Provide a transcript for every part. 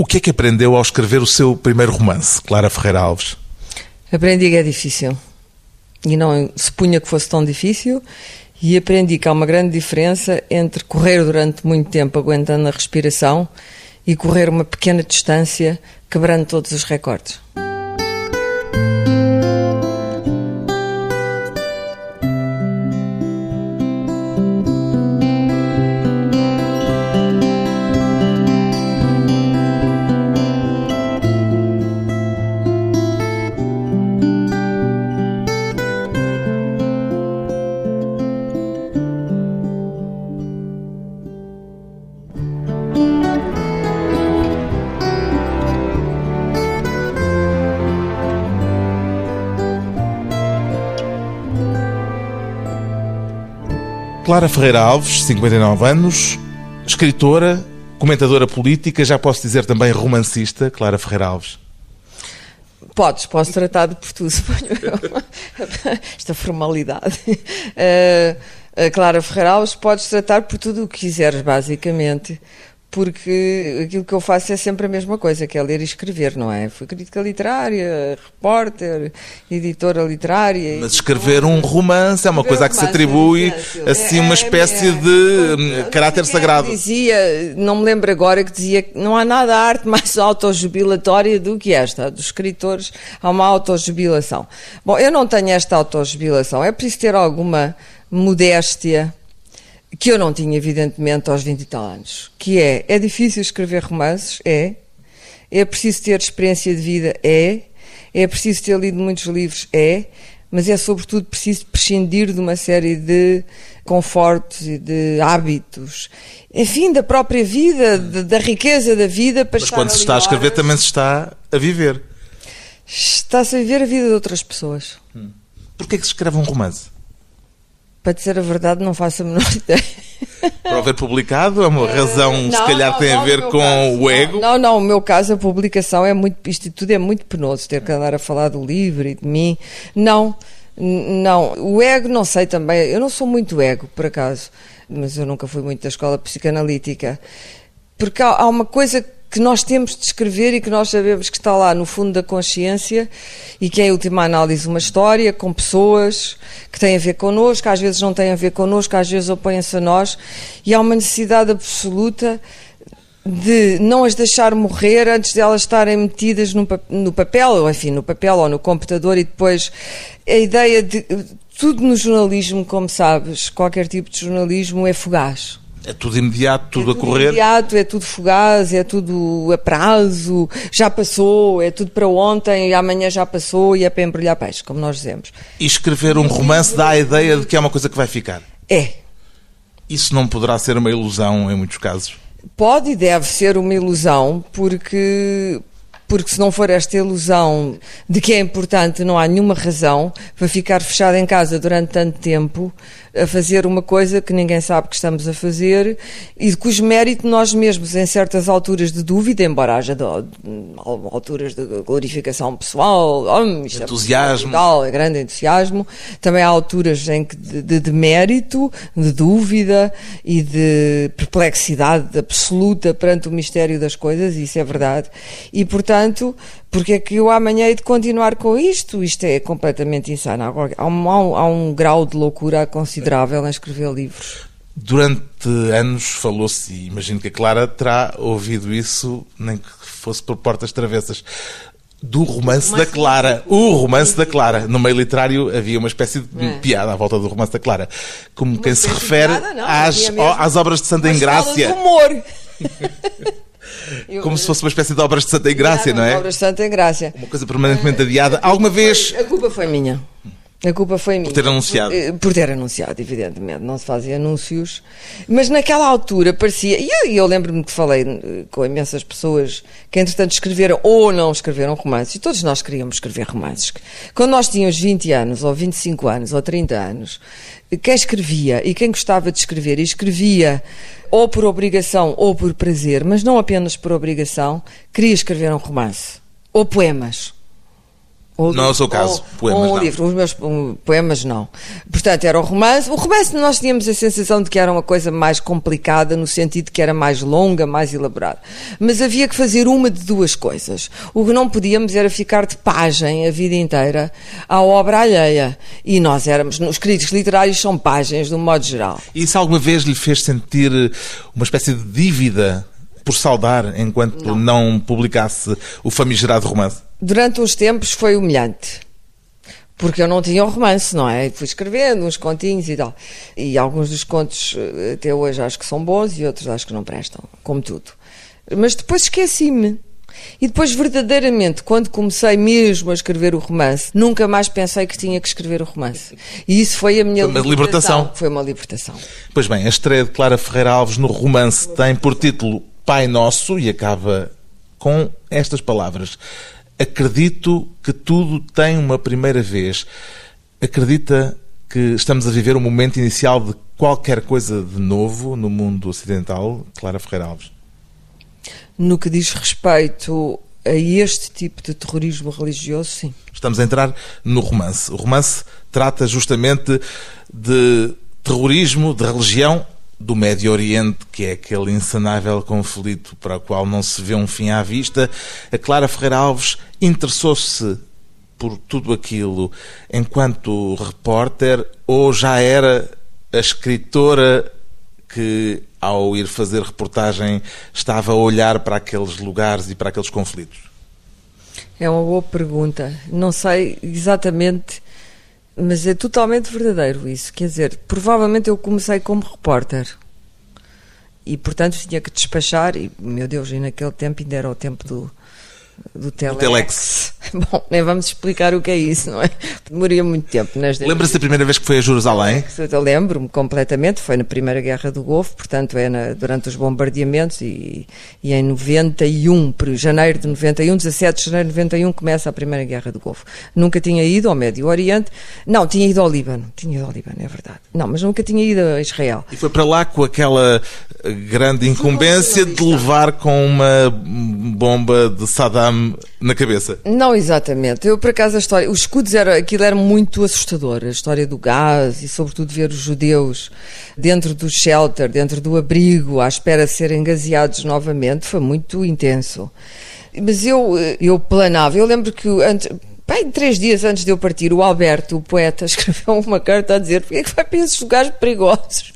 O que é que aprendeu ao escrever o seu primeiro romance, Clara Ferreira Alves? Aprendi que é difícil. E não se punha que fosse tão difícil. E aprendi que há uma grande diferença entre correr durante muito tempo aguentando a respiração e correr uma pequena distância quebrando todos os recordes. Clara Ferreira Alves, 59 anos, escritora, comentadora política, já posso dizer também romancista, Clara Ferreira Alves. Podes, posso tratar de por tudo, suponho eu. Esta formalidade. Uh, Clara Ferreira Alves, podes tratar por tudo o que quiseres, basicamente porque aquilo que eu faço é sempre a mesma coisa, que é ler e escrever, não é? Fui crítica literária, repórter, editora literária. Mas escrever um romance é uma coisa a que se atribui é assim uma é, espécie é, de é, caráter sagrado. Dizia, não me lembro agora, que dizia que não há nada arte mais autojubilatória do que esta. Dos escritores há uma autojubilação. Bom, eu não tenho esta autojubilação, é preciso ter alguma modéstia que eu não tinha, evidentemente, aos 20 e tal anos, que é, é difícil escrever romances? É. É preciso ter experiência de vida? É. É preciso ter lido muitos livros? É. Mas é, sobretudo, preciso prescindir de uma série de confortos e de hábitos, enfim, da própria vida, de, da riqueza da vida para Mas quando se está a escrever, horas. também se está a viver. Está-se a viver a vida de outras pessoas. Hum. Porquê é que se escreve um romance? Para dizer a verdade, não faço a menor ideia. Para o publicado, é uma razão, não, se calhar, não, tem não, a ver com caso, o ego? Não, não, o meu caso, a publicação é muito. Isto tudo é muito penoso, ter que andar a falar do livro e de mim. Não, não. O ego, não sei também. Eu não sou muito ego, por acaso, mas eu nunca fui muito da escola psicanalítica. Porque há, há uma coisa que nós temos de escrever e que nós sabemos que está lá no fundo da consciência e que é, em última análise, uma história com pessoas que têm a ver connosco, às vezes não têm a ver connosco, às vezes opõem-se a nós, e há uma necessidade absoluta de não as deixar morrer antes de elas estarem metidas no, no papel, ou enfim, no papel ou no computador, e depois a ideia de. Tudo no jornalismo, como sabes, qualquer tipo de jornalismo é fugaz. É tudo imediato, tudo, é tudo a correr? imediato, é tudo fugaz, é tudo a prazo, já passou, é tudo para ontem e amanhã já passou e é para embrulhar peixe, como nós dizemos. E escrever um romance dá a ideia de que é uma coisa que vai ficar? É. Isso não poderá ser uma ilusão em muitos casos? Pode e deve ser uma ilusão, porque, porque se não for esta ilusão de que é importante, não há nenhuma razão para ficar fechado em casa durante tanto tempo a fazer uma coisa que ninguém sabe que estamos a fazer e de cujo mérito nós mesmos, em certas alturas de dúvida, embora haja de, alturas de glorificação pessoal, oh, entusiasmo, é, é grande entusiasmo, também há alturas em que de, de, de mérito, de dúvida e de perplexidade absoluta perante o mistério das coisas, isso é verdade. E, portanto, porque é que eu amanhã hei de continuar com isto? Isto é completamente insano. Há um, há um grau de loucura considerável em escrever livros. Durante anos falou-se, e imagino que a Clara terá ouvido isso, nem que fosse por portas travessas, do romance, da Clara. O romance da Clara. No meio literário havia uma espécie de é. piada à volta do romance da Clara. Como uma quem se refere piada, não, às, às obras de Santa Engrácia. humor. Como se fosse uma espécie de obras de Santa Engrácia, não é? Obras de Santa Engrácia. Uma coisa permanentemente adiada. Alguma vez. A culpa foi minha. A culpa foi minha. Por ter anunciado. Por, eh, por, ter anunciado, evidentemente. Não se fazia anúncios. Mas naquela altura parecia. E eu, eu lembro-me que falei eh, com imensas pessoas que, entretanto, escreveram ou não escreveram romances. E todos nós queríamos escrever romances. Quando nós tínhamos 20 anos, ou 25 anos, ou 30 anos, quem escrevia e quem gostava de escrever e escrevia ou por obrigação ou por prazer, mas não apenas por obrigação, queria escrever um romance ou poemas Ou, não é o seu caso, ou, poemas ou um não. livro, os meus um, poemas não. Portanto, era o romance. O romance nós tínhamos a sensação de que era uma coisa mais complicada, no sentido de que era mais longa, mais elaborada. Mas havia que fazer uma de duas coisas. O que não podíamos era ficar de página a vida inteira à obra alheia. E nós éramos, os críticos literários são páginas, de um modo geral. E isso alguma vez lhe fez sentir uma espécie de dívida por saudar enquanto não, não publicasse o famigerado romance? Durante uns tempos foi humilhante. Porque eu não tinha o romance, não é? Fui escrevendo uns continhos e tal. E alguns dos contos eh, até hoje acho que são bons e outros acho que não prestam, como tudo. Mas depois esqueci-me. E depois, verdadeiramente, quando comecei mesmo a escrever o romance, nunca mais pensei que tinha que escrever o romance. E isso foi a minha foi libertação. libertação. Foi uma libertação. Pois bem, a estreia de Clara Ferreira Alves no romance tem por título Pai Nosso e acaba com estas palavras. Acredito que tudo tem uma primeira vez. Acredita que estamos a viver um momento inicial de qualquer coisa de novo no mundo ocidental, Clara Ferreira Alves? No que diz respeito a este tipo de terrorismo religioso, sim. Estamos a entrar no romance. O romance trata justamente de terrorismo, de religião do Médio Oriente, que é aquele insanável conflito para o qual não se vê um fim à vista, a Clara Ferreira Alves interessou-se por tudo aquilo enquanto repórter ou já era a escritora que, ao ir fazer reportagem, estava a olhar para aqueles lugares e para aqueles conflitos? É uma boa pergunta. Não sei exatamente mas é totalmente verdadeiro isso. Quer dizer, provavelmente eu comecei como repórter. E, portanto, tinha que despachar. E, meu Deus, e naquele tempo ainda era o tempo do, do Telex. Telex. Bom, nem vamos explicar o que é isso, não é? Demoria muito tempo. Lembra-se da primeira vez que foi a Jerusalém? Eu lembro-me completamente, foi na Primeira Guerra do Golfo, portanto é na, durante os bombardeamentos e, e em 91, por janeiro de 91, 17 de janeiro de 91, começa a Primeira Guerra do Golfo. Nunca tinha ido ao Médio Oriente, não, tinha ido ao Líbano, tinha ido ao Líbano, é verdade. Não, mas nunca tinha ido a Israel. E foi para lá com aquela grande incumbência de levar com uma bomba de Saddam na cabeça. Não exatamente. Eu, por acaso, a história. Os escudos, era, aquilo era muito assustador. A história do gás e, sobretudo, ver os judeus dentro do shelter, dentro do abrigo, à espera de serem gaseados novamente, foi muito intenso. Mas eu, eu planava. Eu lembro que antes. Bem, três dias antes de eu partir, o Alberto, o poeta, escreveu uma carta a dizer porque é que vai para esses lugares perigosos?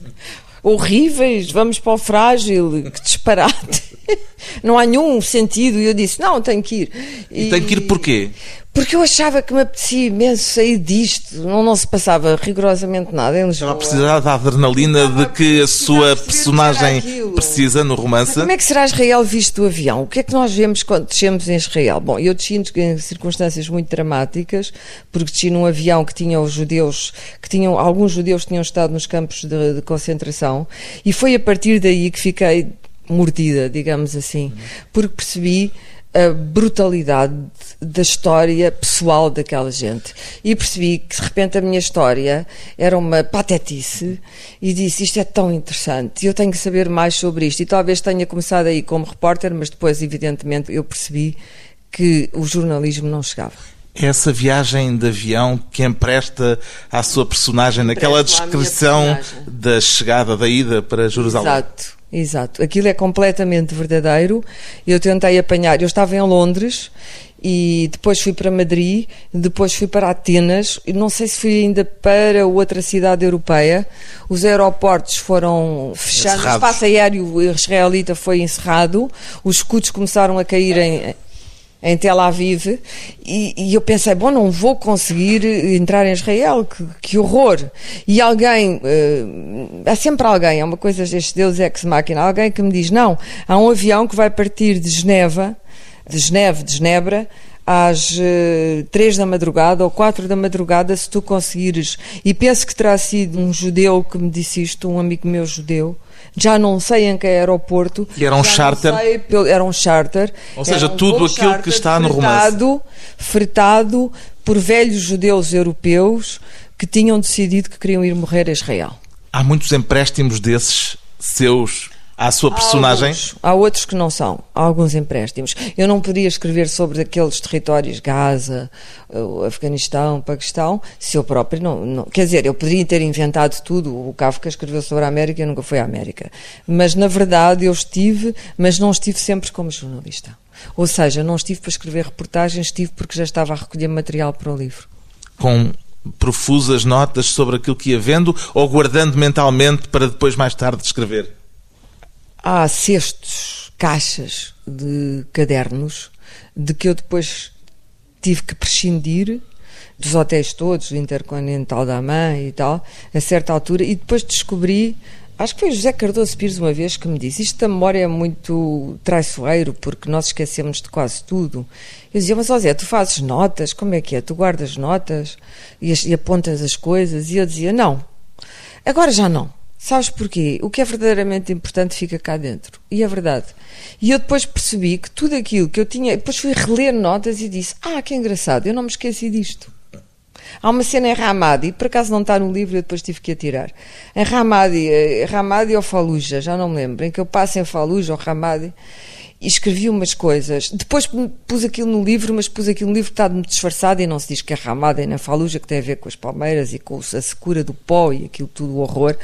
horríveis, vamos para o frágil, que disparate. Não há nenhum sentido. E eu disse, não, tenho que ir. E, e tem que ir porquê? Porque eu achava que me apetecia imenso sair disto. Não, não se passava rigorosamente nada em Lisboa. Estava a precisar da adrenalina de que a sua personagem precisa no romance. Mas como é que será Israel visto do avião? O que é que nós vemos quando descemos em Israel? Bom, eu desci em circunstâncias muito dramáticas, porque desci num avião que tinha os judeus, que tinham, alguns judeus tinham estado nos campos de, de concentração, e foi a partir daí que fiquei mordida, digamos assim, porque percebi a brutalidade da história pessoal daquela gente. E percebi que de repente a minha história era uma patetice e disse isto é tão interessante, eu tenho que saber mais sobre isto. E talvez tenha começado aí como repórter, mas depois, evidentemente, eu percebi que o jornalismo não chegava. Essa viagem de avião que empresta à sua personagem naquela descrição da chegada, da ida para Jerusalém. Exato. Exato. Aquilo é completamente verdadeiro. Eu tentei apanhar. Eu estava em Londres e depois fui para Madrid, depois fui para Atenas, e não sei se fui ainda para outra cidade europeia. Os aeroportos foram fechados, o espaço aéreo israelita foi encerrado, os escudos começaram a cair em, em Tel Aviv e, e, eu pensei, bom, não vou conseguir entrar em Israel, que, que horror. E alguém, uh, há sempre alguém, é uma coisa, este Deus ex-máquina, alguém que me diz, não, há um avião que vai partir de Geneva, de Geneve, de Genebra, às uh, três da madrugada ou quatro da madrugada, se tu conseguires. E penso que terá sido um judeu que me disse isto, um amigo meu judeu, já não sei em que aeroporto. E era um charter? Sei, era um charter. Ou seja, um tudo aquilo que está no romance. Fretado por velhos judeus europeus que tinham decidido que queriam ir morrer a Israel. Há muitos empréstimos desses seus à sua personagem? Há, alguns, há outros que não são. Há alguns empréstimos. Eu não poderia escrever sobre aqueles territórios, Gaza, Afeganistão, Paquistão, se eu próprio não, não, Quer dizer, eu poderia ter inventado tudo. O Kafka escreveu sobre a América e nunca foi à América. Mas, na verdade, eu estive, mas não estive sempre como jornalista. Ou seja, não estive para escrever reportagens, estive porque já estava a recolher material para o livro. Com profusas notas sobre aquilo que ia vendo ou guardando mentalmente para depois mais tarde escrever? Há cestos, caixas de cadernos de que eu depois tive que prescindir dos hotéis todos, o Intercontinental da Mãe e tal, a certa altura, e depois descobri, acho que foi José Cardoso Pires uma vez que me disse, isto da memória é muito traiçoeiro, porque nós esquecemos de quase tudo. Eu dizia, mas Zé, tu fazes notas, como é que é? Tu guardas notas e, e apontas as coisas? E eu dizia, não, agora já não. Sabes porquê? O que é verdadeiramente importante fica cá dentro. E é verdade. E eu depois percebi que tudo aquilo que eu tinha. Depois fui reler notas e disse: Ah, que engraçado, eu não me esqueci disto. Há uma cena em Ramadi, por acaso não está no livro, eu depois tive que atirar. Em Ramadi, eh, Ramadi ou Faluja, já não me lembro, em que eu passo em Faluja ou Ramadi e escrevi umas coisas. Depois pus aquilo no livro, mas pus aquilo no livro que está muito disfarçado e não se diz que é Ramadi na Faluja, que tem a ver com as palmeiras e com a secura do pó e aquilo tudo, o horror.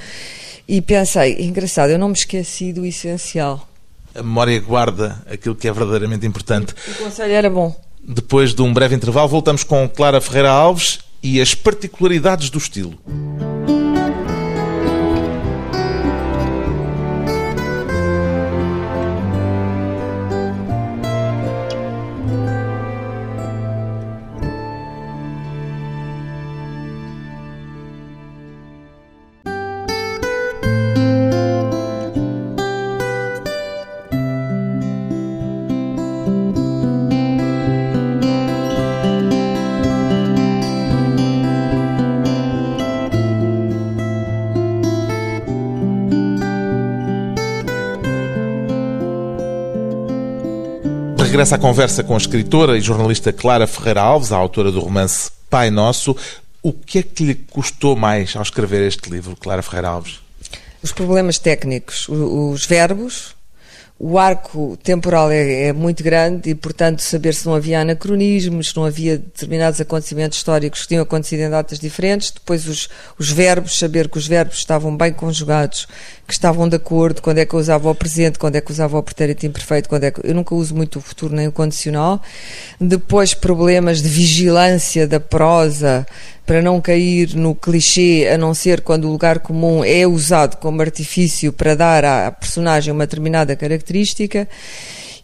E pensei, engraçado, eu não me esqueci do essencial. A memória guarda aquilo que é verdadeiramente importante. O conselho era bom. Depois de um breve intervalo, voltamos com Clara Ferreira Alves e as particularidades do estilo. Regressa à conversa com a escritora e jornalista Clara Ferreira Alves, a autora do romance Pai Nosso. O que é que lhe custou mais ao escrever este livro, Clara Ferreira Alves? Os problemas técnicos, os verbos, o arco temporal é, é, muito grande e, portanto, saber se não havia anacronismos, se não havia determinados acontecimentos históricos que tinham acontecido em datas diferentes, depois os, os verbos, saber que os verbos estavam bem conjugados, que estavam de acordo, quando é que eu usava o presente, quando é que usava o pretérito imperfeito, quando é que... Eu nunca uso muito o futuro nem o condicional. Depois, problemas de vigilância da prosa, para não cair no clichê, a não ser quando o lugar comum é usado como artifício para dar à personagem uma determinada característica.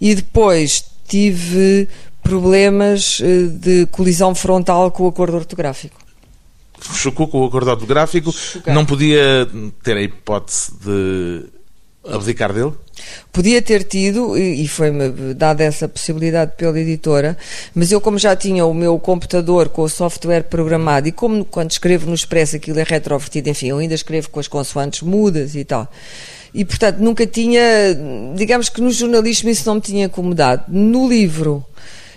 E depois tive problemas eh, de colisão frontal com o acordo ortográfico. Chocou com o acordo ortográfico, não podia ter a hipótese de abdicar dele? Podia ter tido, e foi-me dada essa possibilidade pela editora, mas eu, como já tinha o meu computador com o software programado, e como quando escrevo no Expresso aquilo é retrovertido, enfim, eu ainda escrevo com as consoantes mudas e tal. E, portanto, nunca tinha, digamos que no jornalismo isso não me tinha incomodado. No livro,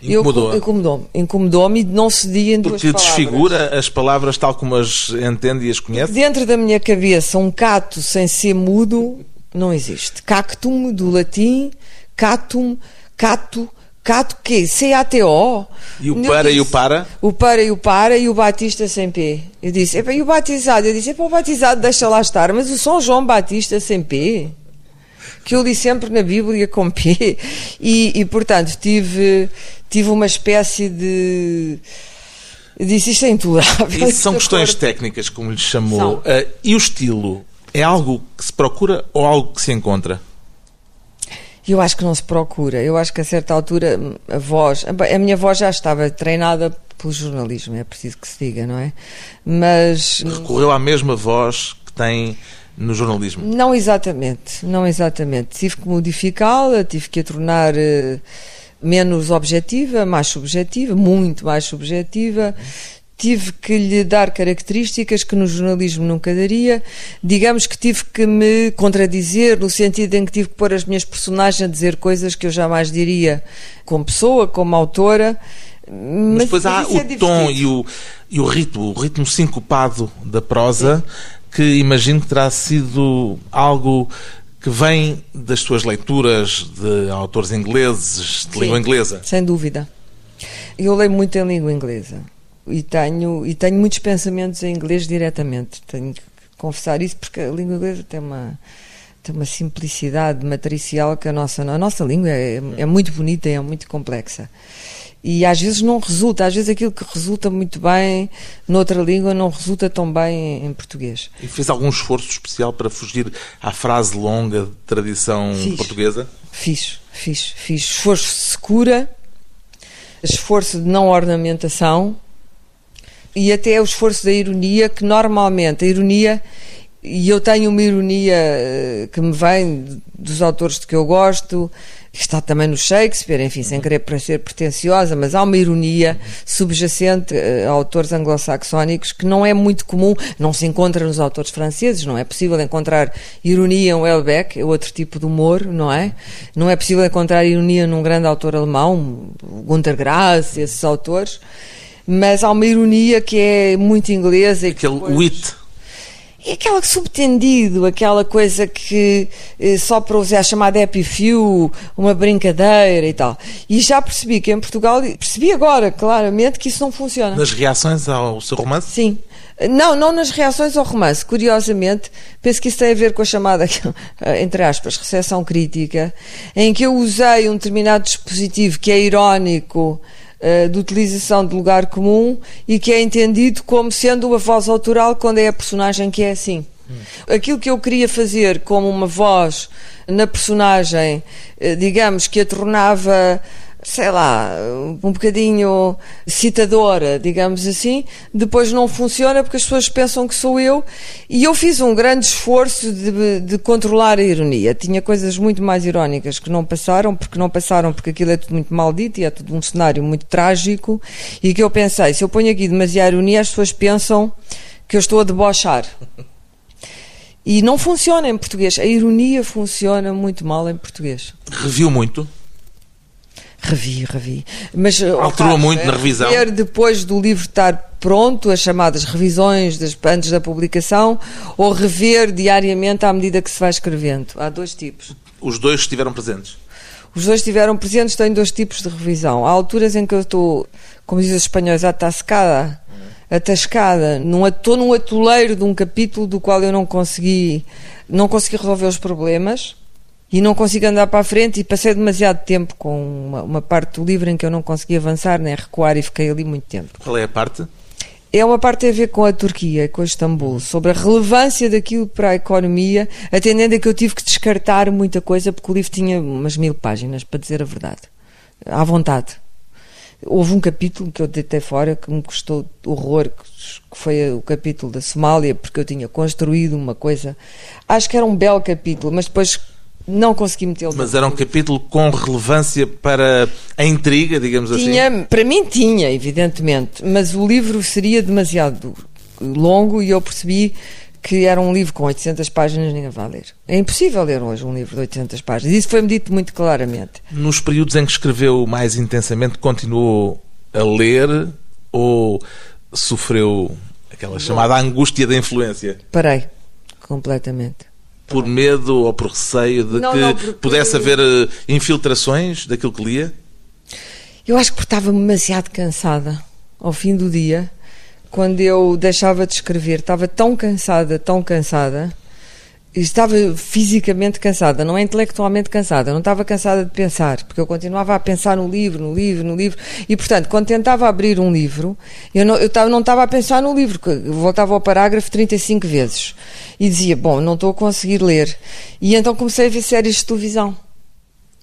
Incomodou. Incomodou-me. Incomodou-me e não cedia em Porque duas palavras. Porque desfigura as palavras tal como as entende e as conhece? Dentro da minha cabeça, um cato sem ser mudo não existe. Cactum, do latim, catum, cato, cato quê? C-A-T-O. E o para disse, e o para? O para e o para e o Batista sem P. Eu disse, e o batizado? Eu disse, o batizado deixa lá estar, mas o São João Batista sem P. Que eu li sempre na Bíblia com P. E, e portanto, tive, tive uma espécie de... Disse, isto é intolerável. Isso são questões técnicas, como lhe chamou. Uh, e o estilo? É algo que se procura ou algo que se encontra? Eu acho que não se procura. Eu acho que a certa altura a voz. A minha voz já estava treinada pelo jornalismo, é preciso que se diga, não é? Mas. Recorreu à mesma voz que tem no jornalismo? Não exatamente, não exatamente. Tive que modificá-la, tive que a tornar uh, menos objetiva, mais subjetiva, muito mais subjetiva tive que lhe dar características que no jornalismo nunca daria. Digamos que tive que me contradizer no sentido em que tive que pôr as minhas personagens a dizer coisas que eu jamais diria como pessoa, como autora. Mas, mas depois há o é tom e o, e o ritmo, o ritmo sincopado da prosa, Sim. Que imagino que terá sido algo que vem das suas leituras de autores ingleses, de Sim. língua inglesa. Sem dúvida. Eu leio muito em língua inglesa e tenho, e tenho muitos pensamentos em inglês diretamente. Tenho que confessar isso porque a língua inglesa tem uma, tem uma simplicidade matricial que a nossa, a nossa língua é, é muito bonita e é muito complexa. E às vezes não resulta, às vezes aquilo que resulta muito bem noutra língua não resulta tão bem em, português. E fez algum esforço especial para fugir à frase longa de tradição Fiz. portuguesa? Fiz, fiz, fiz esforço de secura, esforço de não ornamentação e até o esforço da ironia, que normalmente a ironia, e eu tenho uma ironia eh, que me vem dos autores de que eu gosto, está também no Shakespeare, enfim, sem querer parecer pretenciosa, mas há uma ironia subjacente eh, a autores anglo-saxónicos que não é muito comum, não se encontra nos autores franceses, não é possível encontrar ironia em Welbeck, é outro tipo de humor, não é? Não é possível encontrar ironia num grande autor alemão, Gunter Grass, esses autores, mas há uma ironia que é muito inglesa que Aquele depois- wit. E aquela subtendido, aquela coisa que eh, só para usar a chamada happy few, uma brincadeira e tal. E já percebi que em Portugal, percebi agora claramente que isso não funciona. Nas reações ao seu romance? Sim. Não, não nas reações ao romance. Curiosamente, penso que isso tem a ver com a chamada, entre aspas, recepção crítica, em que eu usei um determinado dispositivo que é irónico eh, de utilização de lugar comum e que é entendido como sendo uma voz autoral quando é a personagem que é assim. Aquilo que eu queria fazer como uma voz na personagem, eh, digamos, que a tornava sei lá, um bocadinho citadora, digamos assim, depois não funciona porque as pessoas pensam que sou eu e eu fiz um grande esforço de, de controlar a ironia. Tinha coisas muito mais irónicas que não passaram, porque não passaram porque aquilo é tudo muito maldito e é tudo um cenário muito trágico e que eu pensei, se eu ponho aqui demasiada ironia as pessoas pensam que eu estou a debochar. E não funciona em português. A ironia funciona muito mal em português. Reviu muito? Revi, revi. Mas, eh, Alterou opa, muito na revisão? Ver depois do livro estar pronto, as chamadas revisões das, antes da publicação, ou rever diariamente à medida que se vai escrevendo. Há dois tipos. Os dois estiveram presentes. Os dois estiveram presentes, tenho dois tipos de revisão. Há alturas em que eu estou, como dizem os espanhóis, atascada, atascada, num, estou num atoleiro de um capítulo do qual eu não consegui, não consegui resolver os problemas e não consigo andar para a frente e passei demasiado tempo com uma, uma parte do livro em que eu não consegui avançar nem recuar e fiquei ali muito tempo. Qual é a parte? É uma parte a ver com a Turquia, com Istambul, sobre a relevância daquilo para a economia, atendendo a que eu tive que descartar muita coisa, porque o livro tinha umas mil páginas, para dizer a verdade. À vontade. Houve um capítulo que eu deitei fora que me custou horror, que foi o capítulo da Somália, porque eu tinha construído uma coisa. Acho que era um belo capítulo, mas depois não consegui metê-lo. Mas era um capítulo com relevância para a intriga, digamos assim? Tinha, para mim tinha, evidentemente, mas o livro seria demasiado longo e eu percebi que era um livro com 800 páginas, ninguém vai ler. É impossível ler hoje um livro de 800 páginas. Isso foi-me dito muito claramente. Nos períodos em que escreveu mais intensamente, continuou a ler ou sofreu aquela chamada angústia da influência? Parei, completamente. Por medo ou por receio de Não, que não, porque- pudesse haver eh, infiltrações daquilo que lia? Eu acho que porque estava demasiado cansada ao fim do dia, quando eu deixava de escrever, estava tão cansada, tão cansada, estava fisicamente cansada, não é intelectualmente cansada, não estava cansada de pensar, porque eu continuava a pensar no livro, no livro, no livro, e portanto, quando tentava abrir um livro, eu não, eu estava, não estava a pensar no livro, voltava ao parágrafo 35 vezes, e dizia, bom, não estou a conseguir ler, e então comecei a ver séries de televisão.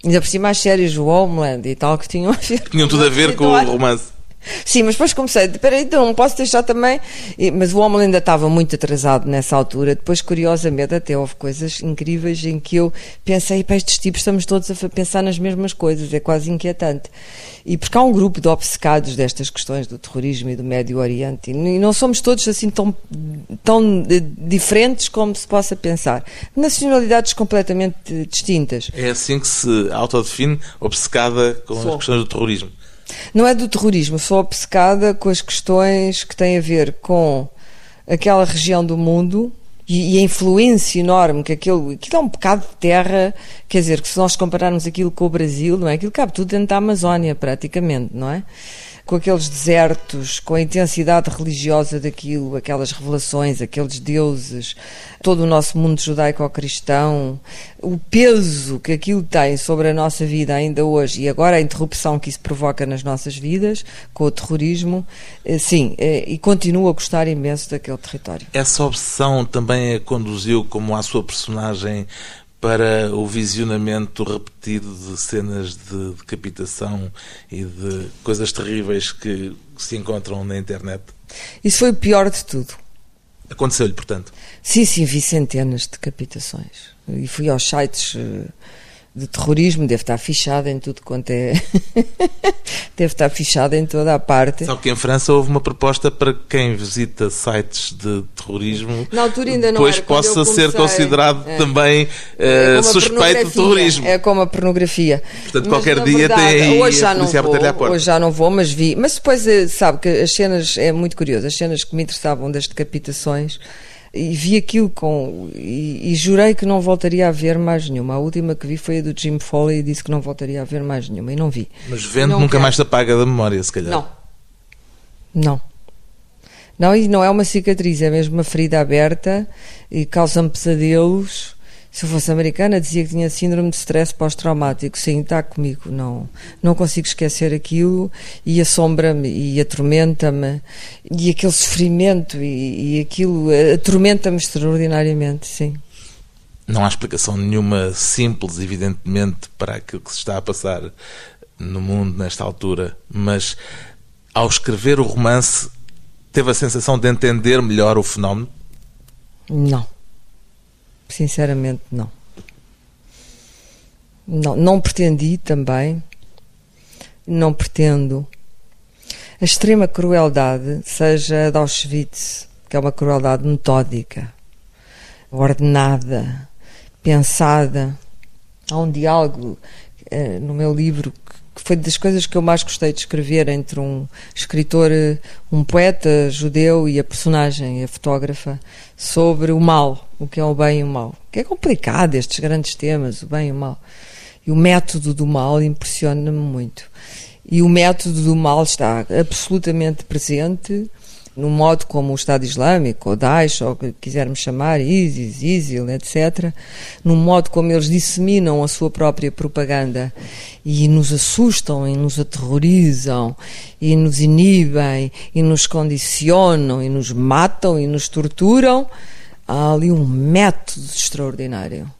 Ainda por cima as séries do Homeland e tal que tinham a ver Tinham tudo a ver com o romance. Sim, mas depois comecei, peraí, então não posso deixar também. E- Mas o Homeland ainda estava muito atrasado nessa altura. Depois, curiosamente, até houve coisas incríveis em que eu pensei, para estes tipos estamos todos a pensar nas mesmas coisas, é quase inquietante. E porque há um grupo de obcecados destas questões do terrorismo e do Médio Oriente, e não somos todos assim tão, tão eh, diferentes como se possa pensar. Nacionalidades completamente distintas. É assim que se autodefine, obcecada com Sou. as questões do terrorismo. Não é do terrorismo, sou obcecada com as questões que têm a ver com aquela região do mundo e, a influência enorme que aquilo, aquilo é um bocado de terra, quer dizer, que se nós compararmos aquilo com o Brasil, não é? Aquilo cabe tudo dentro da Amazónia, praticamente, não é? Com aqueles desertos, com a intensidade religiosa daquilo, aquelas revelações, aqueles deuses, todo o nosso mundo judaico-cristão, o peso que aquilo tem sobre a nossa vida ainda hoje e agora a interrupção que isso provoca nas nossas vidas com o terrorismo, eh, sim, eh, e continuo a gostar imenso daquele território. Essa obsessão também a conduziu como a sua personagem para o visionamento repetido de cenas de decapitação e de coisas terríveis que se encontram na internet? Isso foi o pior de tudo. Aconteceu-lhe, portanto? Sim, sim, vi centenas de decapitações. E fui aos sites eh, de terrorismo, deve estar fichada em tudo quanto é. deve estar fichada em toda a parte. Só que em França houve uma proposta para quem visita sites de terrorismo. Na altura ainda não depois era, possa ser considerado é. também é uh, suspeito de terrorismo. É como a pornografia. Portanto, mas, qualquer dia verdade, tem aí hoje já não vou. Hoje já não vou, mas vi. Mas depois, eh, sabe que as cenas, é muito curioso, as cenas que me interessavam das decapitações e vi aquilo com. E, e, jurei que não voltaria a ver mais nenhuma. A última que vi foi a do Jim Foley e disse que não voltaria a ver mais nenhuma. E não vi. Mas vendo nunca quero. mais se apaga da memória, se calhar. Não. Não. Não, e não é uma cicatriz, é mesmo uma ferida aberta e causa-me pesadelos se eu fosse americana, dizia que tinha síndrome de stress pós-traumático. Sim, está comigo. Não, não consigo esquecer aquilo e assombra-me e atormenta-me. E aquele sofrimento e, e aquilo atormenta-me extraordinariamente, sim. Não há explicação nenhuma simples, evidentemente, para aquilo que se está a passar no mundo nesta altura, mas ao escrever o romance, teve a sensação de entender melhor o fenómeno? Não. Sinceramente, não. Não, não pretendi também, não pretendo. A extrema crueldade, seja a de Auschwitz, que é uma crueldade metódica, ordenada, pensada. Há um diálogo eh, no meu livro que foi das coisas que eu mais gostei de escrever entre um escritor, um poeta judeu e a personagem, a fotógrafa, sobre o mal, o que é o bem e o mal. Que é complicado estes grandes temas, o bem e o mal. E o método do mal impressiona-me muito. E o método do mal está absolutamente presente no modo como o Estado Islâmico, ou Daesh, ou o que quisermos chamar, ISIS, ISIL, etc., no modo como eles disseminam a sua própria propaganda e nos assustam, e nos aterrorizam, e nos inibem, e nos condicionam, e nos matam, e nos torturam, há ali um método extraordinário.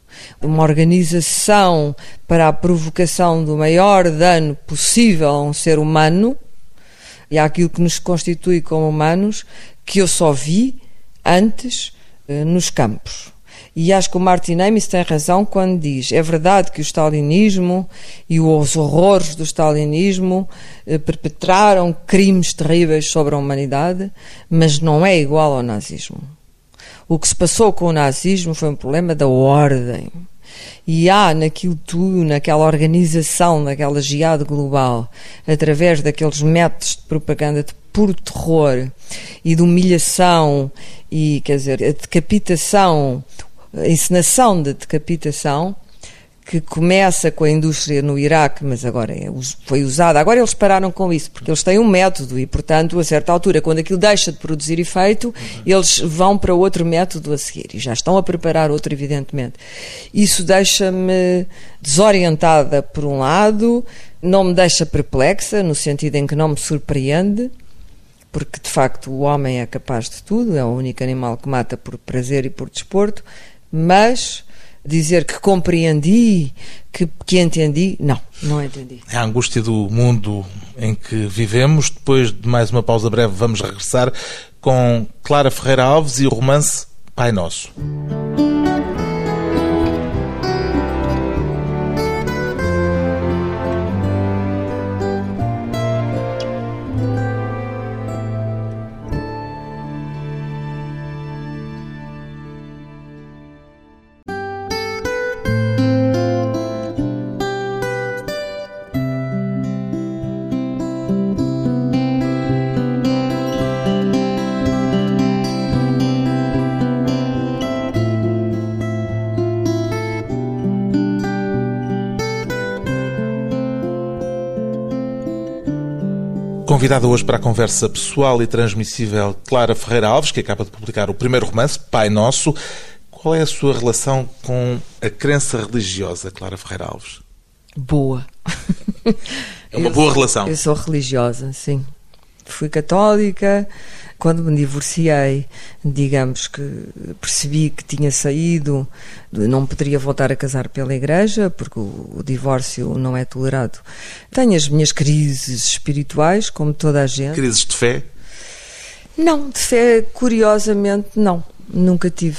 Uma organização para a provocação do maior dano possível a um ser humano, e aquilo que nos constitui como humanos que eu só vi antes eh, nos campos. E acho que o Martin Amis tem razão quando diz é verdade que o stalinismo e os horrores do stalinismo eh, perpetraram crimes terríveis sobre a humanidade, mas não é igual ao nazismo. O que se passou com o nazismo foi um problema da ordem e há naquilo tudo, naquela organização, naquela geada global, através daqueles métodos de propaganda de puro terror e de humilhação e, quer dizer, a decapitação, a encenação da decapitação, que começa com a indústria no Iraque, mas agora é, foi usada. Agora eles pararam com isso, porque eles têm um método e, portanto, a certa altura, quando aquilo deixa de produzir efeito, eles vão para outro método a seguir e já estão a preparar outro, evidentemente. Isso deixa-me desorientada, por um lado, não me deixa perplexa, no sentido em que não me surpreende, porque de facto o homem é capaz de tudo, é o único animal que mata por prazer e por desporto, mas dizer que compreendi, que, que entendi, não, não entendi. É a angústia do mundo em que vivemos. Depois de mais uma pausa breve, vamos regressar com Clara Ferreira Alves e o romance Pai Nosso. Convidada hoje para a conversa pessoal e transmissível Clara Ferreira Alves, que acaba de publicar o primeiro romance, Pai Nosso. Qual é a sua relação com a crença religiosa, Clara Ferreira Alves? Boa. É uma boa relação. Eu sou religiosa, sim. Fui católica. Quando me divorciei, digamos que percebi que tinha saído, não poderia voltar a casar pela igreja, porque o, o divórcio não é tolerado. Tenho as minhas crises espirituais, como toda a gente. Crises de fé? Não, de fé, curiosamente, não. Nunca tive.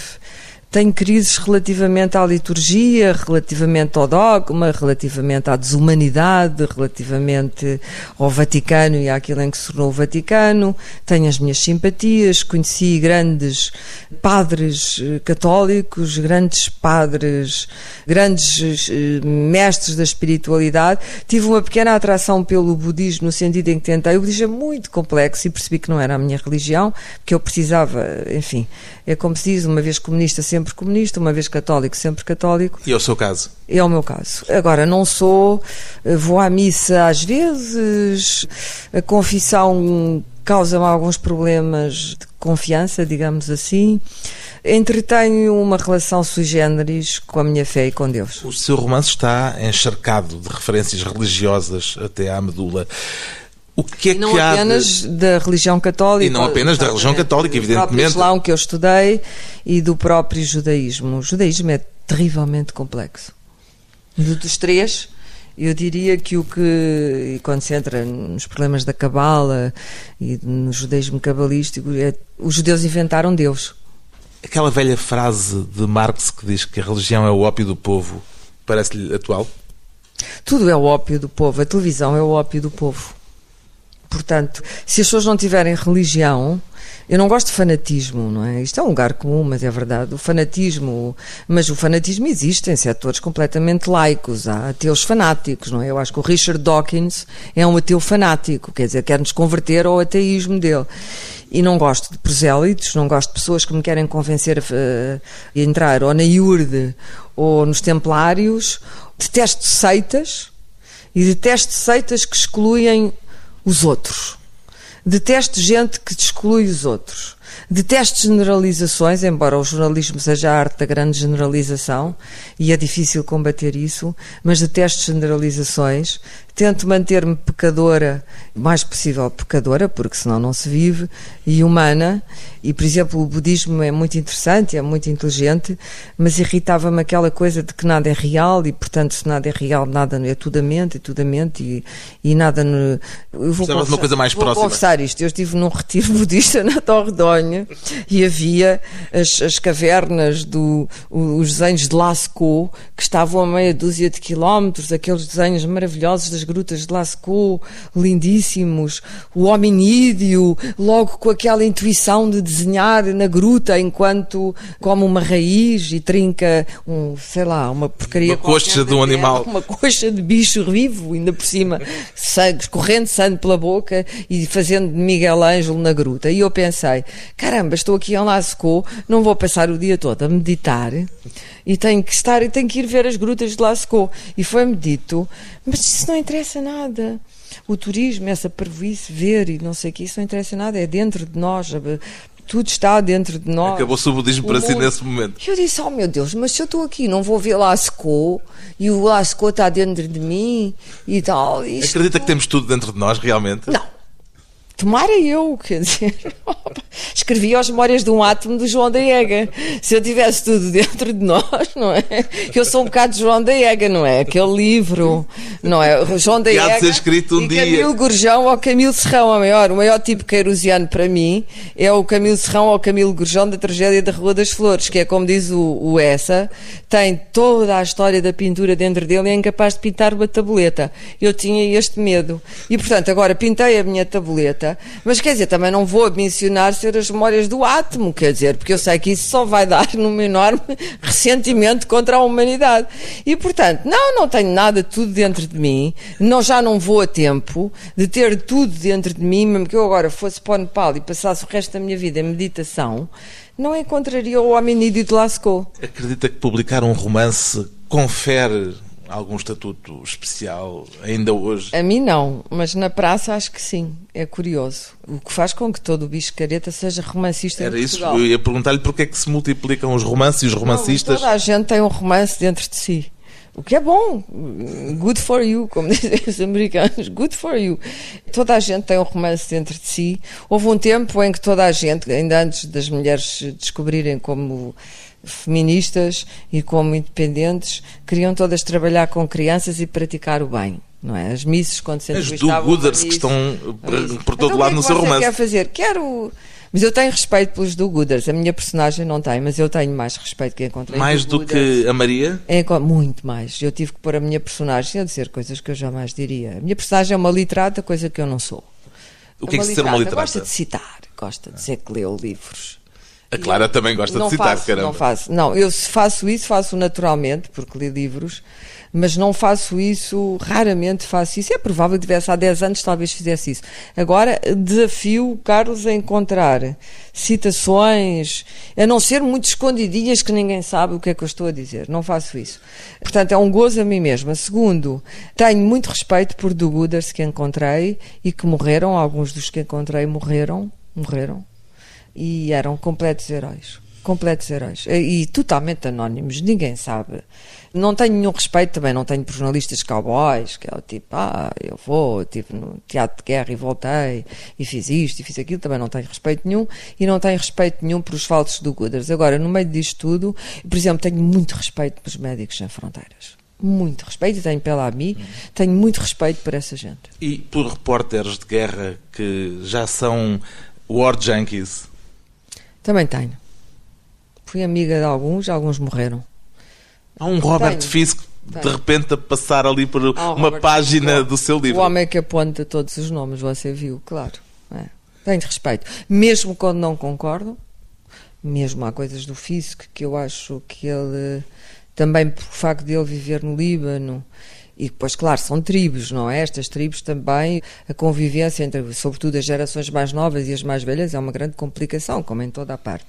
Tenho crises relativamente à liturgia, relativamente ao dogma, relativamente à desumanidade, relativamente ao Vaticano e àquilo em que se tornou o Vaticano. Tenho as minhas simpatias, conheci grandes padres eh, católicos, grandes padres, grandes eh, mestres da espiritualidade. Tive uma pequena atração pelo budismo no sentido em que tentei. O budismo é muito complexo e percebi que não era a minha religião, porque eu precisava, enfim, é como se diz, uma vez comunista, sempre comunista, uma vez católico, sempre católico. E é o seu caso? É o meu caso. Agora, não sou, eh, vou à missa às vezes, a confissão causa-me alguns problemas de confiança, digamos assim. Entretenho uma relação sui generis com a minha fé e com Deus. O seu romance está encharcado de referências religiosas até à medula. O que é e não que apenas de... da religião católica. E não apenas da religião católica, evidentemente. Do Islão que eu estudei e do próprio judaísmo. O judaísmo é terrivelmente complexo. Dos três, eu diria que o que, e quando se entra nos problemas da cabala e no judaísmo cabalístico, é, os judeus inventaram Deus. Aquela velha frase de Marx que diz que a religião é o ópio do povo, parece-lhe atual? Tudo é o ópio do povo. A televisão é o ópio do povo. Portanto, se as pessoas não tiverem religião, eu não gosto de fanatismo, não é? Isto é um lugar comum, mas é verdade. O fanatismo, mas o fanatismo existe em setores completamente laicos. Há ateus fanáticos, não é? Eu acho que o Richard Dawkins é um ateu fanático, quer dizer, quer nos converter ao ateísmo dele. E não gosto de prosélitos, não gosto de pessoas que me querem convencer a, a entrar ou na IURD ou nos Templários. Detesto seitas e detesto seitas que excluem os outros. Detesto gente que exclui os outros. Detesto generalizações, embora o jornalismo seja a arte da grande generalização e é difícil combater isso, mas detesto generalizações. Tento manter-me pecadora, o mais possível pecadora, porque senão não se vive, e humana. E, por exemplo, o budismo é muito interessante, é muito inteligente, mas irritava-me aquela coisa de que nada é real e, portanto, se nada é real, nada é tudo a mente, é tudo a mente e, e nada. No... Eu vou confessar, uma coisa mais vou próxima. confessar isto. Eu estive num retiro budista na Torredonha e havia as, as cavernas, do, os desenhos de Lascaux, que estavam a meia dúzia de quilómetros, aqueles desenhos maravilhosos das grutas de Lascaux, lindíssimos, o hominídeo, logo com aquela intuição de desenhar na gruta enquanto come uma raiz e trinca um, sei lá, uma porcaria. Uma coxa de um animal. Uma coxa de bicho vivo, ainda por cima, sangue, escorrendo sangue pela boca e fazendo de Miguel Ângelo na gruta. E eu pensei, caramba, estou aqui em Lascaux, não vou passar o dia todo a meditar e tenho que estar e tenho que ir ver as grutas de Lascaux. E foi-me dito, mas isso não interessa nada. O turismo, essa parvoíce, ver e não sei o que, isso não interessa nada, é dentro de nós. Tudo está dentro de nós. Acabou-se o budismo para si nesse momento. Eu disse, oh meu Deus, mas se eu estou aqui, não vou ver Lascaux e o Lascaux está dentro de mim e tal. Acredita que temos tudo dentro de nós, realmente? Não. Tomara eu, quer dizer, escrevi as memórias de um átomo do João da Ega. Se eu tivesse tudo dentro de nós, não é? Eu sou um bocado de João da Ega, não é? Aquele livro, não é? João da Ega. ser escrito um e dia. Camilo Gurjão ou Camilo Serrão, a maior, o maior tipo queirusiano para mim é o Camilo Serrão ou Camilo Gurjão da tragédia da Rua das Flores, que é como diz o, o Essa, tem toda a história da pintura dentro dele e é incapaz de pintar uma tabuleta. Eu tinha este medo. E portanto, agora pintei a minha tabuleta mas quer dizer, também não vou mencionar ser as memórias do átomo, quer dizer, porque eu sei que isso só vai dar num enorme ressentimento contra a humanidade. E portanto, não, não tenho nada tudo dentro de mim, não, já não vou a tempo de ter tudo dentro de mim, mesmo que eu agora fosse para o Nepal e passasse o resto da minha vida em meditação, não encontraria o hominídeo de Lascaux. Acredita que publicar um romance confere algum estatuto especial ainda hoje? A mim não, mas na praça acho que sim. É curioso. O que faz com que todo o bicho careta seja romancista Era isso, eu ia perguntar-lhe porque é que se multiplicam os romances e os Não, romancistas. toda a gente tem um romance dentro de si. O que é bom. Good for you, como dizem os americanos. Good for you. Toda a gente tem um romance dentro de si. Houve um tempo em que toda a gente, ainda antes das mulheres se descobrirem como feministas e como independentes, queriam todas trabalhar com crianças e praticar o bem. Não é? As misses, quando se As do-gooders a que estão miss. por- todo Então, lado o no que é seu que você romance. quer fazer? Quero... Mas eu tenho respeito pelos do-gooders. A minha personagem não tem, mas eu tenho mais respeito que encontrei. Mais do do-gooders. que a Maria? É muito mais. Eu tive que pôr a minha personagem a dizer coisas que eu jamais diria. A minha personagem é uma literata, coisa que eu não sou. O que é que se ser uma Gosta literata? de citar, gosta de dizer que leu livros. A Clara também gosta de citar, faço, caramba. Não faço. Não, eu se faço isso, faço naturalmente, porque li livros, mas não faço isso, raramente faço isso. É provável que tivesse há 10 anos, talvez fizesse isso. Agora, desafio o Carlos a encontrar citações, a não ser muito escondidinhas que ninguém sabe o que é que eu estou a dizer. Não faço isso. Portanto, é um gozo a mim mesma. Segundo, tenho muito respeito por do-gooders que encontrei e que morreram. Alguns dos que encontrei morreram. Morreram e eram completos heróis. Completos heróis. E, totalmente anónimos, ninguém sabe. Não tenho nenhum respeito também, não tenho por jornalistas cowboys, que é o tipo, ah, eu vou, estive no teatro de guerra e voltei, e fiz isto e fiz aquilo, também não tenho respeito nenhum, e não tenho respeito nenhum por os falsos do Gooders. Agora, no meio disto tudo, por exemplo, tenho muito respeito pelos médicos sem fronteiras. Muito respeito, e tenho pela AMI, tenho muito respeito por essa gente. E por repórteres de guerra que já são war junkies? Também tenho. Fui amiga de alguns, alguns morreram. Há um Robert. Fisk de Tenho. repente a passar ali por um uma Robert página Fisk, do seu livro. O homem que aponta todos os nomes, você viu, claro. É. Tenho respeito. Mesmo quando não concordo, mesmo há coisas do Fisk que eu acho que ele, também por facto de ele viver no Líbano, e depois, claro, são tribos, não é? Estas tribos também, a convivência entre, sobretudo, as gerações mais novas e as mais velhas é uma grande complicação, como em toda a parte.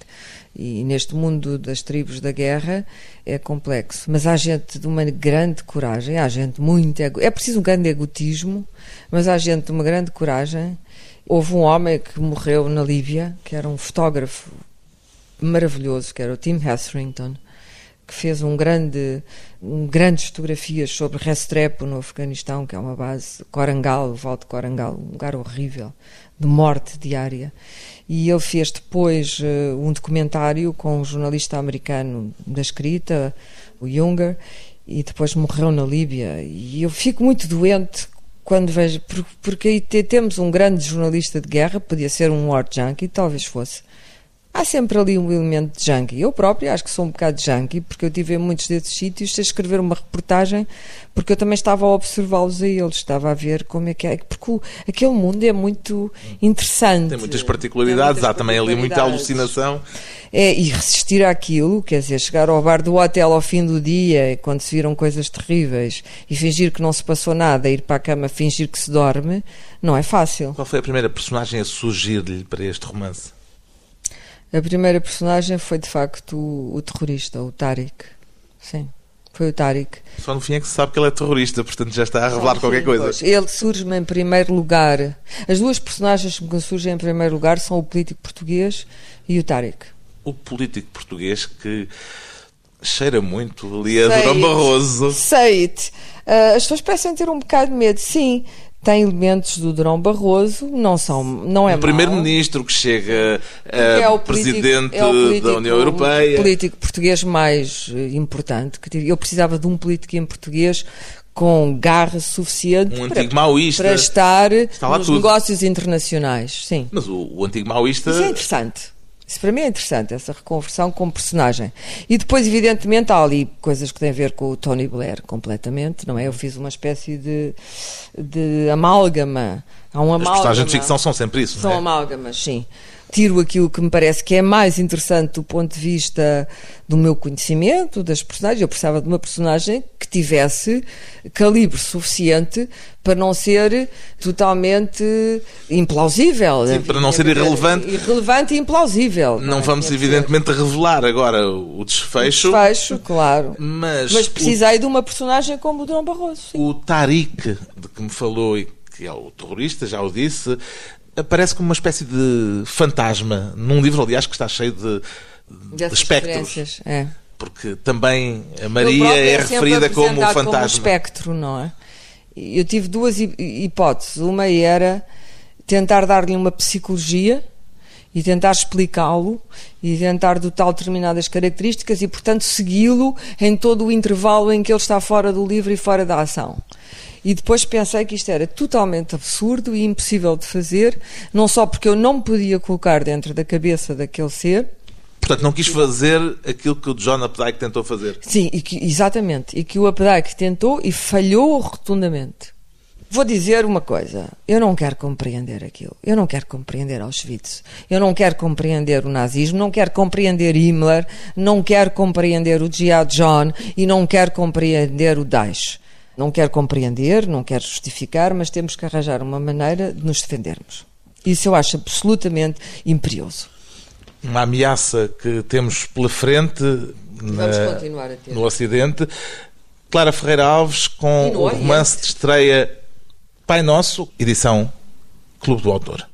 E neste mundo das tribos da guerra é complexo. Mas há gente de uma grande coragem, há gente muito. Ego... É preciso um grande egotismo, mas há gente de uma grande coragem. Houve um homem que morreu na Líbia, que era um fotógrafo maravilhoso, que era o Tim Hetherington, que fez um grande, um grandes fotografias sobre Restrepo no Afeganistão, que é uma base, Korangal, o Val de Korangal, um lugar horrível, de morte diária. E ele fez depois uh, um documentário com um jornalista americano da escrita, o Junger, e depois morreu na Líbia. E eu fico muito doente quando vejo, porque, aí te- temos um grande jornalista de guerra, podia ser um war junkie, talvez fosse. Há sempre ali um elemento de junkie. Eu própria acho que sou um bocado junkie, porque eu tive em muitos desses sítios a escrever uma reportagem, porque eu também estava a observá-los a eles, estava a ver como é que é. Porque o- aquele mundo é muito interessante. Tem muitas particularidades, Tem muitas há também ali muita alucinação. É, e resistir àquilo, quer dizer, chegar ao bar do hotel ao fim do dia, quando se viram coisas terríveis, e fingir que não se passou nada, ir para a cama fingir que se dorme, não é fácil. Qual foi a primeira personagem a surgir-lhe para este romance? A primeira personagem foi de facto o, o terrorista, o Tariq. Sim, foi o Tariq. Só no fim é que se sabe que ele é terrorista, portanto já está a revelar qualquer coisa. Pois, ele surge-me em primeiro lugar. As duas personagens que me surgem em primeiro lugar são o político português e o Tariq. O político português que cheira muito ali a it. Barroso. Sei it. Ah, as pessoas parecem ter um bocado de medo. Sim, tem elementos do Durão Barroso, não são, não é mau. primeiro-ministro que chega a É o político- presidente é o político- da União O Europeia. político português mais eh, importante. que tive- Eu precisava de um político em português com garra suficiente Um para, maoísta. para estar nos tudo. negócios internacionais. Sim. Mas o, o antigo maoísta. Isso é interessante. Isso para mim é interessante, essa reconversão como personagem. E depois, evidentemente, há ali coisas que têm a ver com o Tony Blair, completamente, não é? Eu fiz uma espécie de, de amálgama Há um As amálgama. personagens de ficção são sempre isso, São não é? amálgamas, sim. Tiro aquilo que me parece que é mais interessante do ponto de vista do meu conhecimento das personagens. Eu precisava de uma personagem que tivesse calibre suficiente para não ser totalmente implausível. Sim, para não ser irrelevante. Irrelevante e implausível. Não é? vamos, Tinha que ser. evidentemente, revelar agora o desfecho, Desfecho, claro. mas, Mas precisei de uma personagem como o Dom Barroso. sim. o, o Tariq, de que me falou e que é o terrorista, já o disse, aparece como uma espécie de fantasma, num livro, aliás, que está cheio de, de espectros. É. Porque também a Maria é sempre referida como um apresentado como um fantasma. espectro, não é? Eu tive duas hi- hipóteses. Uma era tentar dar-lhe uma psicologia e tentar explicá-lo e tentar de determinadas características e, portanto, segui-lo em todo o intervalo em que ele está fora do livro e fora da ação. E depois pensei que isto era totalmente absurdo e impossível de fazer, não só porque eu não me podia colocar dentro da cabeça daquele ser, Portanto, não quis fazer aquilo que o John Updike tentou fazer. Sim, e que- exatamente. E que o Updike tentou e falhou rotundamente. Vou dizer uma coisa. Eu não quero compreender aquilo. Eu não quero compreender Auschwitz. Eu não quero compreender o nazismo. Não quero compreender Himmler. Não quero compreender o Jihad John. E não quero compreender o Daesh. Não quero compreender, não quero justificar, mas temos que arranjar uma maneira de nos defendermos. Isso eu acho absolutamente imperioso. Uma ameaça que temos pela frente na- no Ocidente. Clara Ferreira Alves com o romance de estreia Pai Nosso, edição Clube do Autor.